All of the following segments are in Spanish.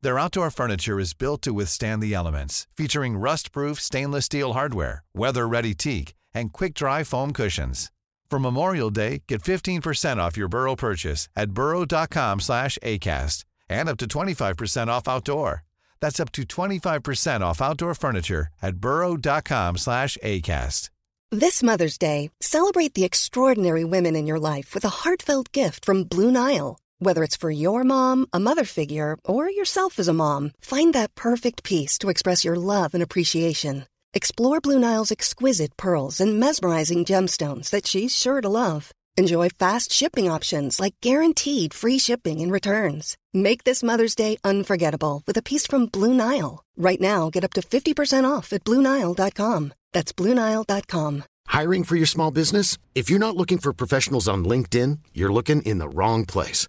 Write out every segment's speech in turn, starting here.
Their outdoor furniture is built to withstand the elements, featuring rust-proof stainless steel hardware, weather-ready teak, and quick-dry foam cushions. For Memorial Day, get 15% off your Burrow purchase at burrow.com slash ACAST and up to 25% off outdoor. That's up to 25% off outdoor furniture at burrow.com slash ACAST. This Mother's Day, celebrate the extraordinary women in your life with a heartfelt gift from Blue Nile. Whether it's for your mom, a mother figure, or yourself as a mom, find that perfect piece to express your love and appreciation. Explore Blue Nile's exquisite pearls and mesmerizing gemstones that she's sure to love. Enjoy fast shipping options like guaranteed free shipping and returns. Make this Mother's Day unforgettable with a piece from Blue Nile. Right now, get up to 50% off at BlueNile.com. That's BlueNile.com. Hiring for your small business? If you're not looking for professionals on LinkedIn, you're looking in the wrong place.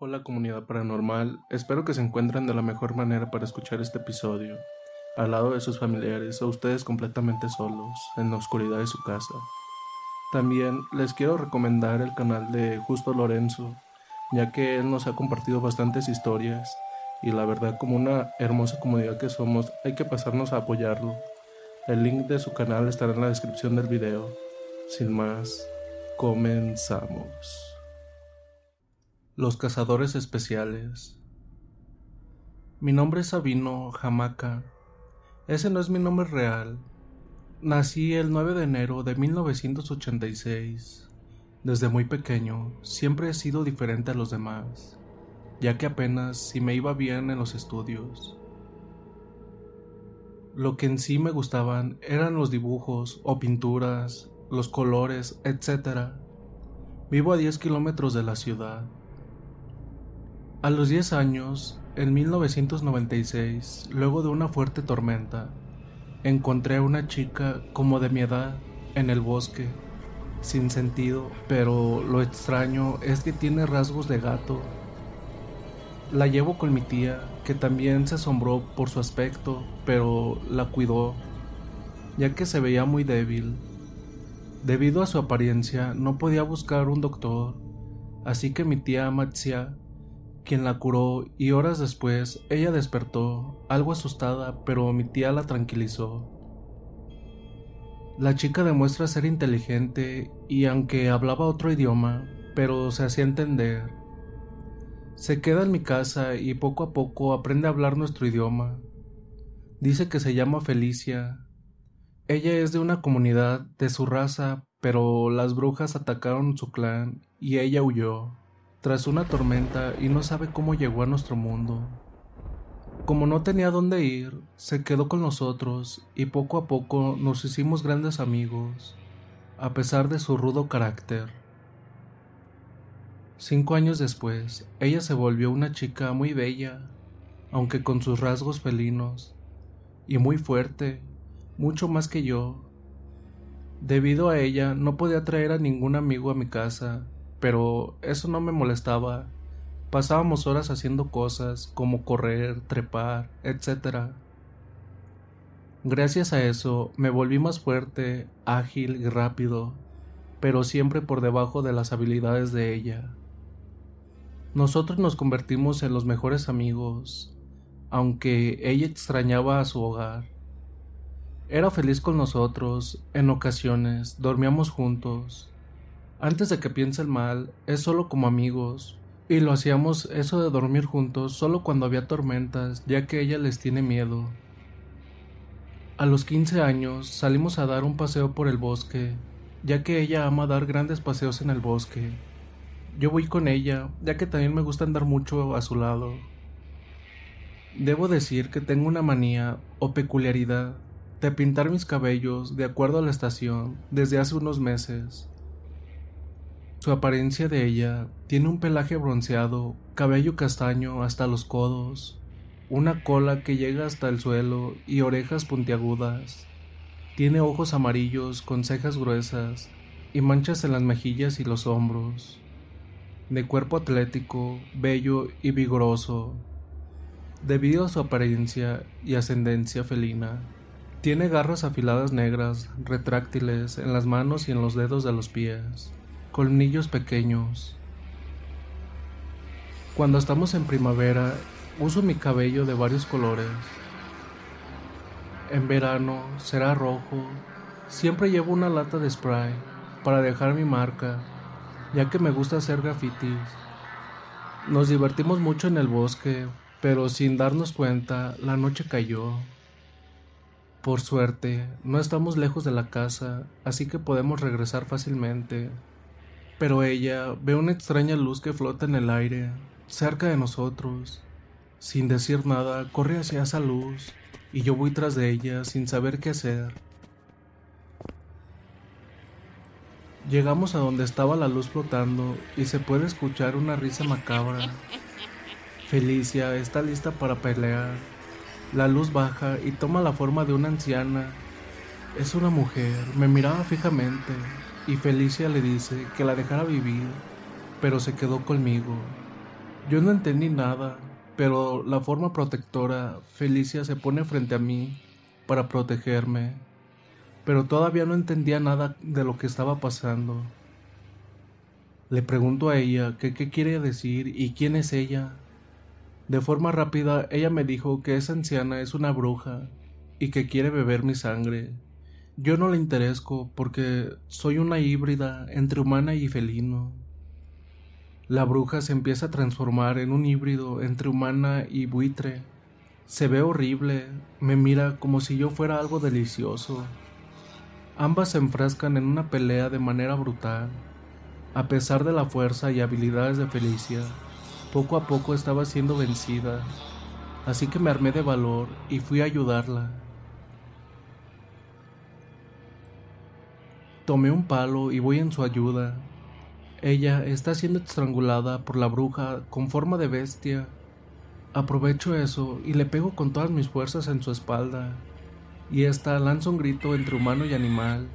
Hola comunidad paranormal, espero que se encuentren de la mejor manera para escuchar este episodio, al lado de sus familiares o ustedes completamente solos, en la oscuridad de su casa. También les quiero recomendar el canal de Justo Lorenzo, ya que él nos ha compartido bastantes historias y la verdad como una hermosa comunidad que somos hay que pasarnos a apoyarlo. El link de su canal estará en la descripción del video. Sin más, comenzamos. Los cazadores especiales. Mi nombre es Sabino Jamaca. Ese no es mi nombre real. Nací el 9 de enero de 1986. Desde muy pequeño siempre he sido diferente a los demás, ya que apenas si me iba bien en los estudios. Lo que en sí me gustaban eran los dibujos o pinturas, los colores, etc. Vivo a 10 kilómetros de la ciudad. A los 10 años, en 1996, luego de una fuerte tormenta, encontré a una chica como de mi edad en el bosque, sin sentido, pero lo extraño es que tiene rasgos de gato. La llevo con mi tía, que también se asombró por su aspecto, pero la cuidó, ya que se veía muy débil. Debido a su apariencia, no podía buscar un doctor, así que mi tía Matsia quien la curó y horas después ella despertó, algo asustada, pero mi tía la tranquilizó. La chica demuestra ser inteligente y aunque hablaba otro idioma, pero se hacía entender. Se queda en mi casa y poco a poco aprende a hablar nuestro idioma. Dice que se llama Felicia. Ella es de una comunidad de su raza, pero las brujas atacaron su clan y ella huyó tras una tormenta y no sabe cómo llegó a nuestro mundo. Como no tenía dónde ir, se quedó con nosotros y poco a poco nos hicimos grandes amigos, a pesar de su rudo carácter. Cinco años después, ella se volvió una chica muy bella, aunque con sus rasgos felinos, y muy fuerte, mucho más que yo. Debido a ella, no podía traer a ningún amigo a mi casa, pero eso no me molestaba. Pasábamos horas haciendo cosas como correr, trepar, etc. Gracias a eso me volví más fuerte, ágil y rápido, pero siempre por debajo de las habilidades de ella. Nosotros nos convertimos en los mejores amigos, aunque ella extrañaba a su hogar. Era feliz con nosotros, en ocasiones dormíamos juntos. Antes de que piense el mal, es solo como amigos, y lo hacíamos eso de dormir juntos solo cuando había tormentas, ya que ella les tiene miedo. A los 15 años salimos a dar un paseo por el bosque, ya que ella ama dar grandes paseos en el bosque. Yo voy con ella, ya que también me gusta andar mucho a su lado. Debo decir que tengo una manía o peculiaridad de pintar mis cabellos de acuerdo a la estación desde hace unos meses. Su apariencia de ella tiene un pelaje bronceado, cabello castaño hasta los codos, una cola que llega hasta el suelo y orejas puntiagudas. Tiene ojos amarillos con cejas gruesas y manchas en las mejillas y los hombros. De cuerpo atlético, bello y vigoroso. Debido a su apariencia y ascendencia felina, tiene garras afiladas negras, retráctiles en las manos y en los dedos de los pies, colmillos pequeños. Cuando estamos en primavera, uso mi cabello de varios colores. En verano será rojo. Siempre llevo una lata de spray para dejar mi marca, ya que me gusta hacer grafitis. Nos divertimos mucho en el bosque, pero sin darnos cuenta, la noche cayó. Por suerte, no estamos lejos de la casa, así que podemos regresar fácilmente. Pero ella ve una extraña luz que flota en el aire, cerca de nosotros. Sin decir nada, corre hacia esa luz, y yo voy tras de ella sin saber qué hacer. Llegamos a donde estaba la luz flotando y se puede escuchar una risa macabra. Felicia está lista para pelear la luz baja y toma la forma de una anciana. Es una mujer, me miraba fijamente y Felicia le dice que la dejara vivir, pero se quedó conmigo. Yo no entendí nada, pero la forma protectora, Felicia se pone frente a mí para protegerme, pero todavía no entendía nada de lo que estaba pasando. Le pregunto a ella qué quiere decir y quién es ella. De forma rápida, ella me dijo que esa anciana es una bruja y que quiere beber mi sangre. Yo no le interesco porque soy una híbrida entre humana y felino. La bruja se empieza a transformar en un híbrido entre humana y buitre. Se ve horrible, me mira como si yo fuera algo delicioso. Ambas se enfrascan en una pelea de manera brutal, a pesar de la fuerza y habilidades de Felicia. Poco a poco estaba siendo vencida, así que me armé de valor y fui a ayudarla. Tomé un palo y voy en su ayuda. Ella está siendo estrangulada por la bruja con forma de bestia. Aprovecho eso y le pego con todas mis fuerzas en su espalda, y ésta lanza un grito entre humano y animal.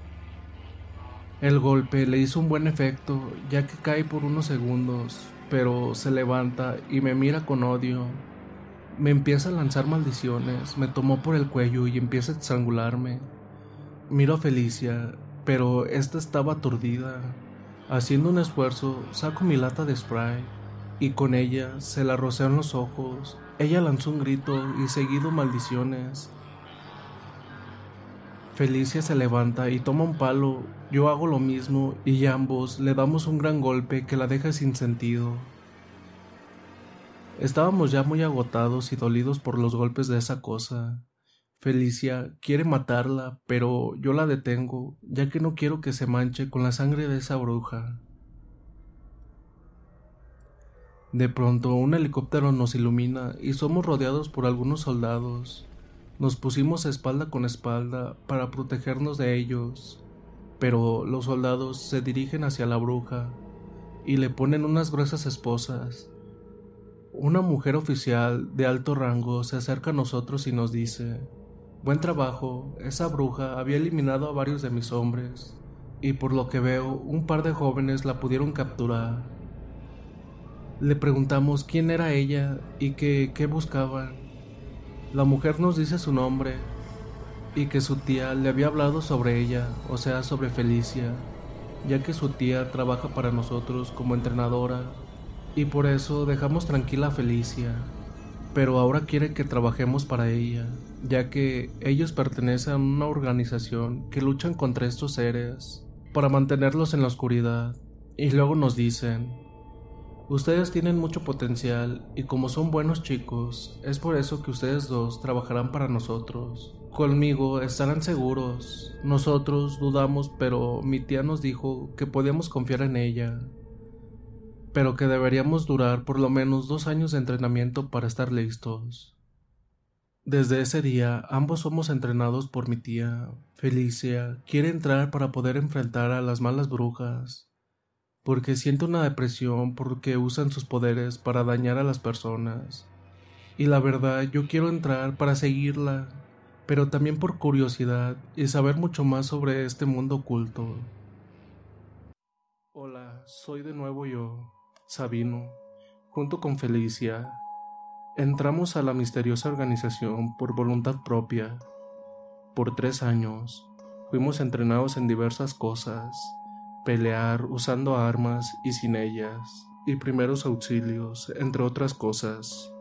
El golpe le hizo un buen efecto, ya que cae por unos segundos, pero se levanta y me mira con odio. Me empieza a lanzar maldiciones, me tomó por el cuello y empieza a estrangularme. Miro a Felicia, pero esta estaba aturdida. Haciendo un esfuerzo, saco mi lata de spray y con ella se la roceo en los ojos. Ella lanzó un grito y seguido maldiciones. Felicia se levanta y toma un palo, yo hago lo mismo y ambos le damos un gran golpe que la deja sin sentido. Estábamos ya muy agotados y dolidos por los golpes de esa cosa. Felicia quiere matarla, pero yo la detengo, ya que no quiero que se manche con la sangre de esa bruja. De pronto un helicóptero nos ilumina y somos rodeados por algunos soldados. Nos pusimos espalda con espalda para protegernos de ellos, pero los soldados se dirigen hacia la bruja y le ponen unas gruesas esposas. Una mujer oficial de alto rango se acerca a nosotros y nos dice, Buen trabajo, esa bruja había eliminado a varios de mis hombres, y por lo que veo, un par de jóvenes la pudieron capturar. Le preguntamos quién era ella y qué buscaban. La mujer nos dice su nombre y que su tía le había hablado sobre ella, o sea, sobre Felicia, ya que su tía trabaja para nosotros como entrenadora y por eso dejamos tranquila a Felicia, pero ahora quiere que trabajemos para ella, ya que ellos pertenecen a una organización que luchan contra estos seres para mantenerlos en la oscuridad y luego nos dicen Ustedes tienen mucho potencial y como son buenos chicos, es por eso que ustedes dos trabajarán para nosotros. Conmigo estarán seguros. Nosotros dudamos, pero mi tía nos dijo que podíamos confiar en ella. Pero que deberíamos durar por lo menos dos años de entrenamiento para estar listos. Desde ese día, ambos somos entrenados por mi tía. Felicia quiere entrar para poder enfrentar a las malas brujas porque siento una depresión porque usan sus poderes para dañar a las personas. Y la verdad, yo quiero entrar para seguirla, pero también por curiosidad y saber mucho más sobre este mundo oculto. Hola, soy de nuevo yo, Sabino, junto con Felicia. Entramos a la misteriosa organización por voluntad propia. Por tres años, fuimos entrenados en diversas cosas, pelear usando armas y sin ellas, y primeros auxilios, entre otras cosas.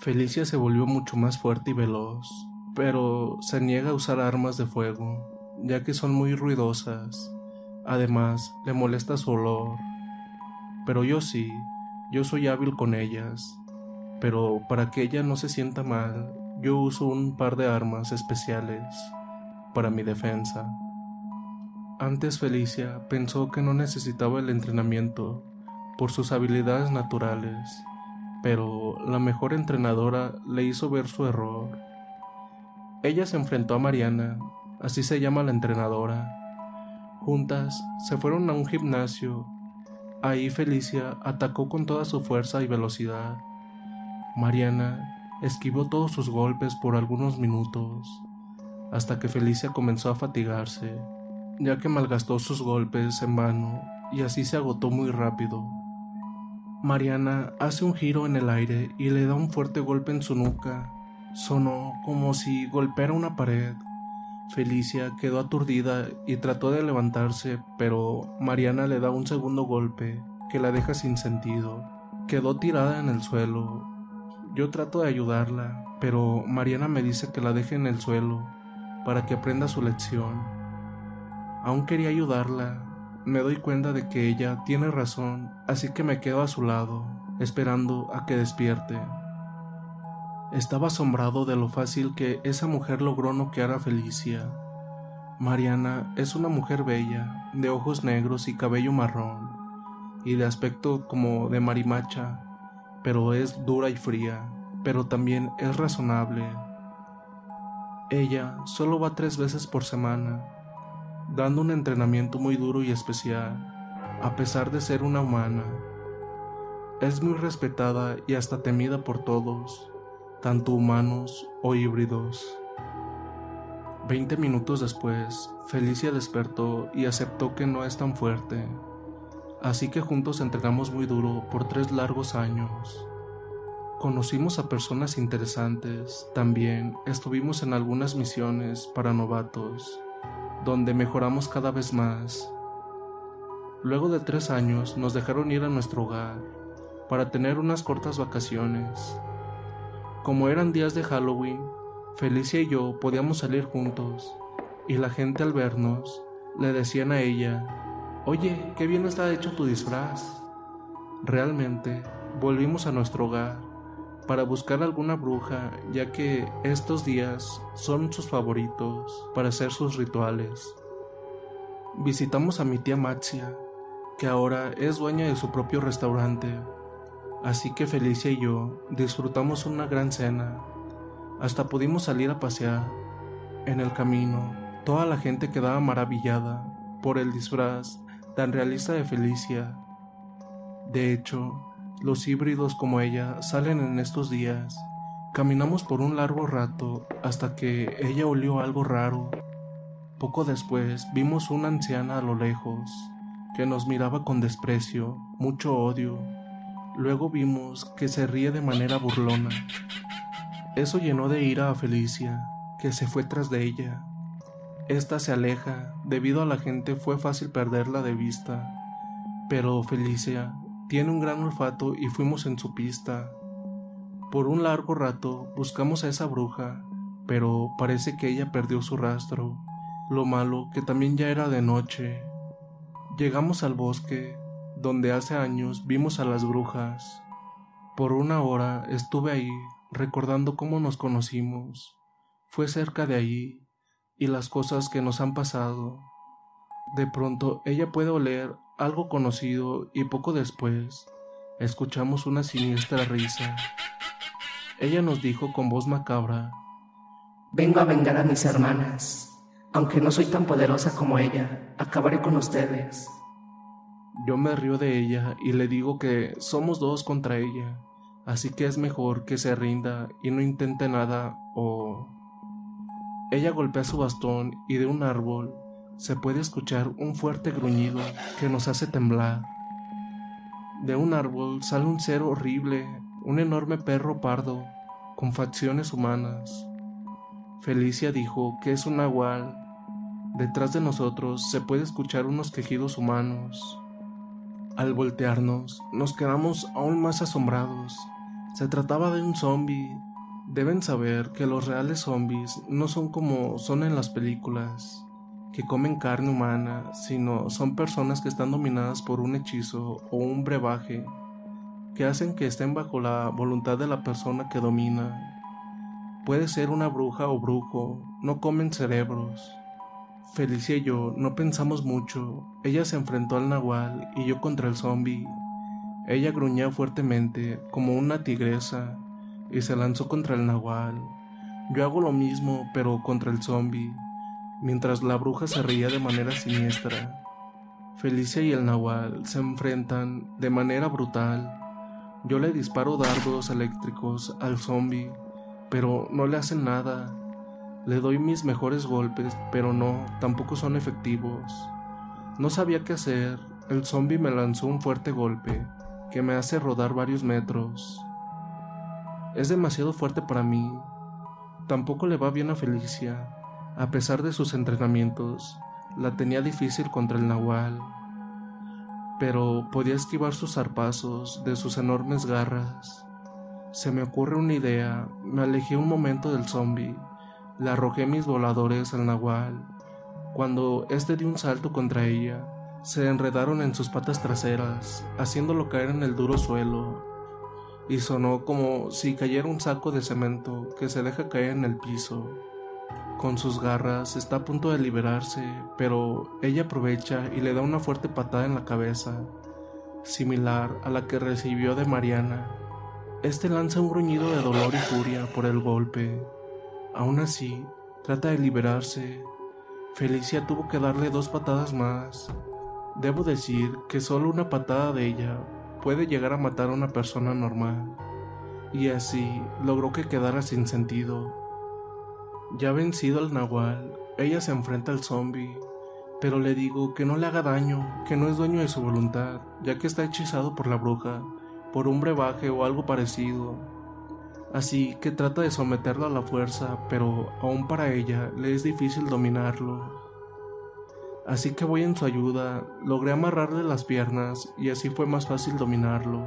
Felicia se volvió mucho más fuerte y veloz, pero se niega a usar armas de fuego, ya que son muy ruidosas. Además, le molesta su olor. Pero yo sí, yo soy hábil con ellas. Pero para que ella no se sienta mal, yo uso un par de armas especiales para mi defensa. Antes Felicia pensó que no necesitaba el entrenamiento por sus habilidades naturales, pero la mejor entrenadora le hizo ver su error. Ella se enfrentó a Mariana, así se llama la entrenadora. Juntas se fueron a un gimnasio. Ahí Felicia atacó con toda su fuerza y velocidad. Mariana esquivó todos sus golpes por algunos minutos, hasta que Felicia comenzó a fatigarse ya que malgastó sus golpes en vano y así se agotó muy rápido. Mariana hace un giro en el aire y le da un fuerte golpe en su nuca. Sonó como si golpeara una pared. Felicia quedó aturdida y trató de levantarse, pero Mariana le da un segundo golpe que la deja sin sentido. Quedó tirada en el suelo. Yo trato de ayudarla, pero Mariana me dice que la deje en el suelo para que aprenda su lección. Aún quería ayudarla. Me doy cuenta de que ella tiene razón, así que me quedo a su lado, esperando a que despierte. Estaba asombrado de lo fácil que esa mujer logró noquear a Felicia. Mariana es una mujer bella, de ojos negros y cabello marrón, y de aspecto como de marimacha, pero es dura y fría, pero también es razonable. Ella solo va tres veces por semana, dando un entrenamiento muy duro y especial, a pesar de ser una humana. Es muy respetada y hasta temida por todos, tanto humanos o híbridos. Veinte minutos después, Felicia despertó y aceptó que no es tan fuerte, así que juntos entrenamos muy duro por tres largos años. Conocimos a personas interesantes, también estuvimos en algunas misiones para novatos donde mejoramos cada vez más. Luego de tres años nos dejaron ir a nuestro hogar para tener unas cortas vacaciones. Como eran días de Halloween, Felicia y yo podíamos salir juntos, y la gente al vernos le decían a ella, Oye, qué bien está hecho tu disfraz. Realmente, volvimos a nuestro hogar, para buscar alguna bruja, ya que estos días son sus favoritos para hacer sus rituales. Visitamos a mi tía Maxia, que ahora es dueña de su propio restaurante, así que Felicia y yo disfrutamos una gran cena. Hasta pudimos salir a pasear. En el camino, toda la gente quedaba maravillada por el disfraz tan realista de Felicia. De hecho, los híbridos como ella salen en estos días. Caminamos por un largo rato hasta que ella olió algo raro. Poco después vimos una anciana a lo lejos que nos miraba con desprecio, mucho odio. Luego vimos que se ríe de manera burlona. Eso llenó de ira a Felicia, que se fue tras de ella. Esta se aleja, debido a la gente fue fácil perderla de vista, pero Felicia tiene un gran olfato y fuimos en su pista. Por un largo rato buscamos a esa bruja, pero parece que ella perdió su rastro. Lo malo que también ya era de noche. Llegamos al bosque, donde hace años vimos a las brujas. Por una hora estuve ahí recordando cómo nos conocimos. Fue cerca de allí y las cosas que nos han pasado. De pronto ella puede oler algo conocido y poco después escuchamos una siniestra risa. Ella nos dijo con voz macabra, Vengo a vengar a mis hermanas. Aunque no soy tan poderosa como ella, acabaré con ustedes. Yo me río de ella y le digo que somos dos contra ella, así que es mejor que se rinda y no intente nada o... Ella golpea su bastón y de un árbol se puede escuchar un fuerte gruñido que nos hace temblar. De un árbol sale un ser horrible, un enorme perro pardo, con facciones humanas. Felicia dijo que es un nahual. Detrás de nosotros se puede escuchar unos quejidos humanos. Al voltearnos, nos quedamos aún más asombrados. Se trataba de un zombie. Deben saber que los reales zombies no son como son en las películas que comen carne humana, sino son personas que están dominadas por un hechizo o un brebaje que hacen que estén bajo la voluntad de la persona que domina. Puede ser una bruja o brujo, no comen cerebros. Felicia y yo no pensamos mucho. Ella se enfrentó al nahual y yo contra el zombie. Ella gruñía fuertemente, como una tigresa, y se lanzó contra el nahual. Yo hago lo mismo, pero contra el zombie mientras la bruja se reía de manera siniestra. Felicia y el Nahual se enfrentan de manera brutal. Yo le disparo dardos eléctricos al zombie, pero no le hacen nada. Le doy mis mejores golpes, pero no, tampoco son efectivos. No sabía qué hacer. El zombie me lanzó un fuerte golpe que me hace rodar varios metros. Es demasiado fuerte para mí. Tampoco le va bien a Felicia. A pesar de sus entrenamientos, la tenía difícil contra el nahual, pero podía esquivar sus zarpazos de sus enormes garras. Se me ocurre una idea, me alejé un momento del zombie, le arrojé mis voladores al nahual. Cuando éste dio un salto contra ella, se enredaron en sus patas traseras, haciéndolo caer en el duro suelo, y sonó como si cayera un saco de cemento que se deja caer en el piso. Con sus garras está a punto de liberarse, pero ella aprovecha y le da una fuerte patada en la cabeza, similar a la que recibió de Mariana. Este lanza un gruñido de dolor y furia por el golpe. Aún así, trata de liberarse. Felicia tuvo que darle dos patadas más. Debo decir que solo una patada de ella puede llegar a matar a una persona normal. Y así logró que quedara sin sentido. Ya vencido al nahual, ella se enfrenta al zombie, pero le digo que no le haga daño, que no es dueño de su voluntad, ya que está hechizado por la bruja, por un brebaje o algo parecido. Así que trata de someterlo a la fuerza, pero aún para ella le es difícil dominarlo. Así que voy en su ayuda, logré amarrarle las piernas y así fue más fácil dominarlo.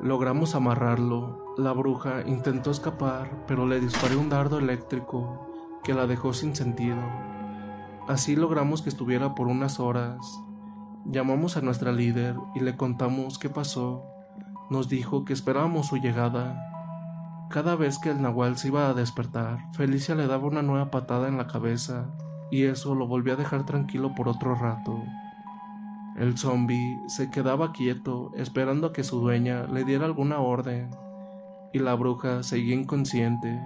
Logramos amarrarlo. La bruja intentó escapar, pero le disparé un dardo eléctrico que la dejó sin sentido. Así logramos que estuviera por unas horas. Llamamos a nuestra líder y le contamos qué pasó. Nos dijo que esperábamos su llegada. Cada vez que el nahual se iba a despertar, Felicia le daba una nueva patada en la cabeza y eso lo volvía a dejar tranquilo por otro rato. El zombie se quedaba quieto esperando a que su dueña le diera alguna orden y la bruja seguía inconsciente.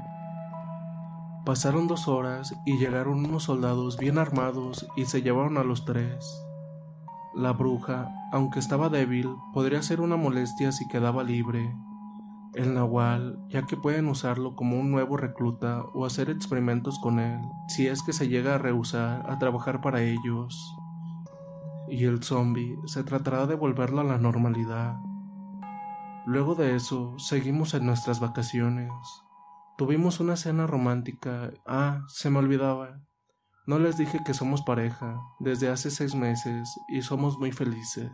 Pasaron dos horas y llegaron unos soldados bien armados y se llevaron a los tres. La bruja, aunque estaba débil, podría ser una molestia si quedaba libre. El nahual, ya que pueden usarlo como un nuevo recluta o hacer experimentos con él, si es que se llega a rehusar a trabajar para ellos. Y el zombie se tratará de volverlo a la normalidad. Luego de eso, seguimos en nuestras vacaciones. Tuvimos una cena romántica. Ah, se me olvidaba. No les dije que somos pareja desde hace seis meses y somos muy felices.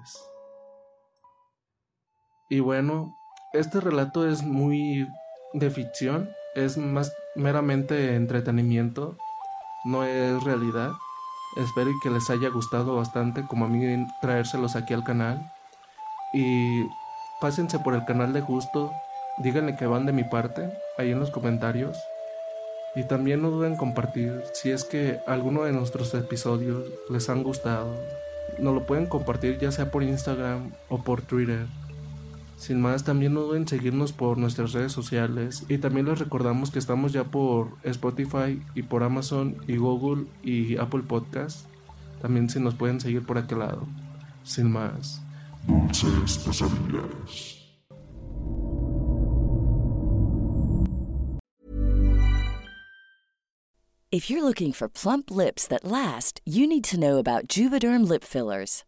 Y bueno, este relato es muy de ficción, es más meramente entretenimiento, no es realidad. Espero que les haya gustado bastante como a mí traérselos aquí al canal. Y pásense por el canal de Justo, díganle que van de mi parte, ahí en los comentarios. Y también no duden en compartir si es que alguno de nuestros episodios les han gustado. Nos lo pueden compartir ya sea por Instagram o por Twitter. Sin más, también no duden en seguirnos por nuestras redes sociales y también les recordamos que estamos ya por Spotify y por Amazon y Google y Apple Podcast. También si nos pueden seguir por aquel lado. Sin más. Dulces pesadillas. If you're looking for plump lips that last, you need to know about Juvederm lip fillers.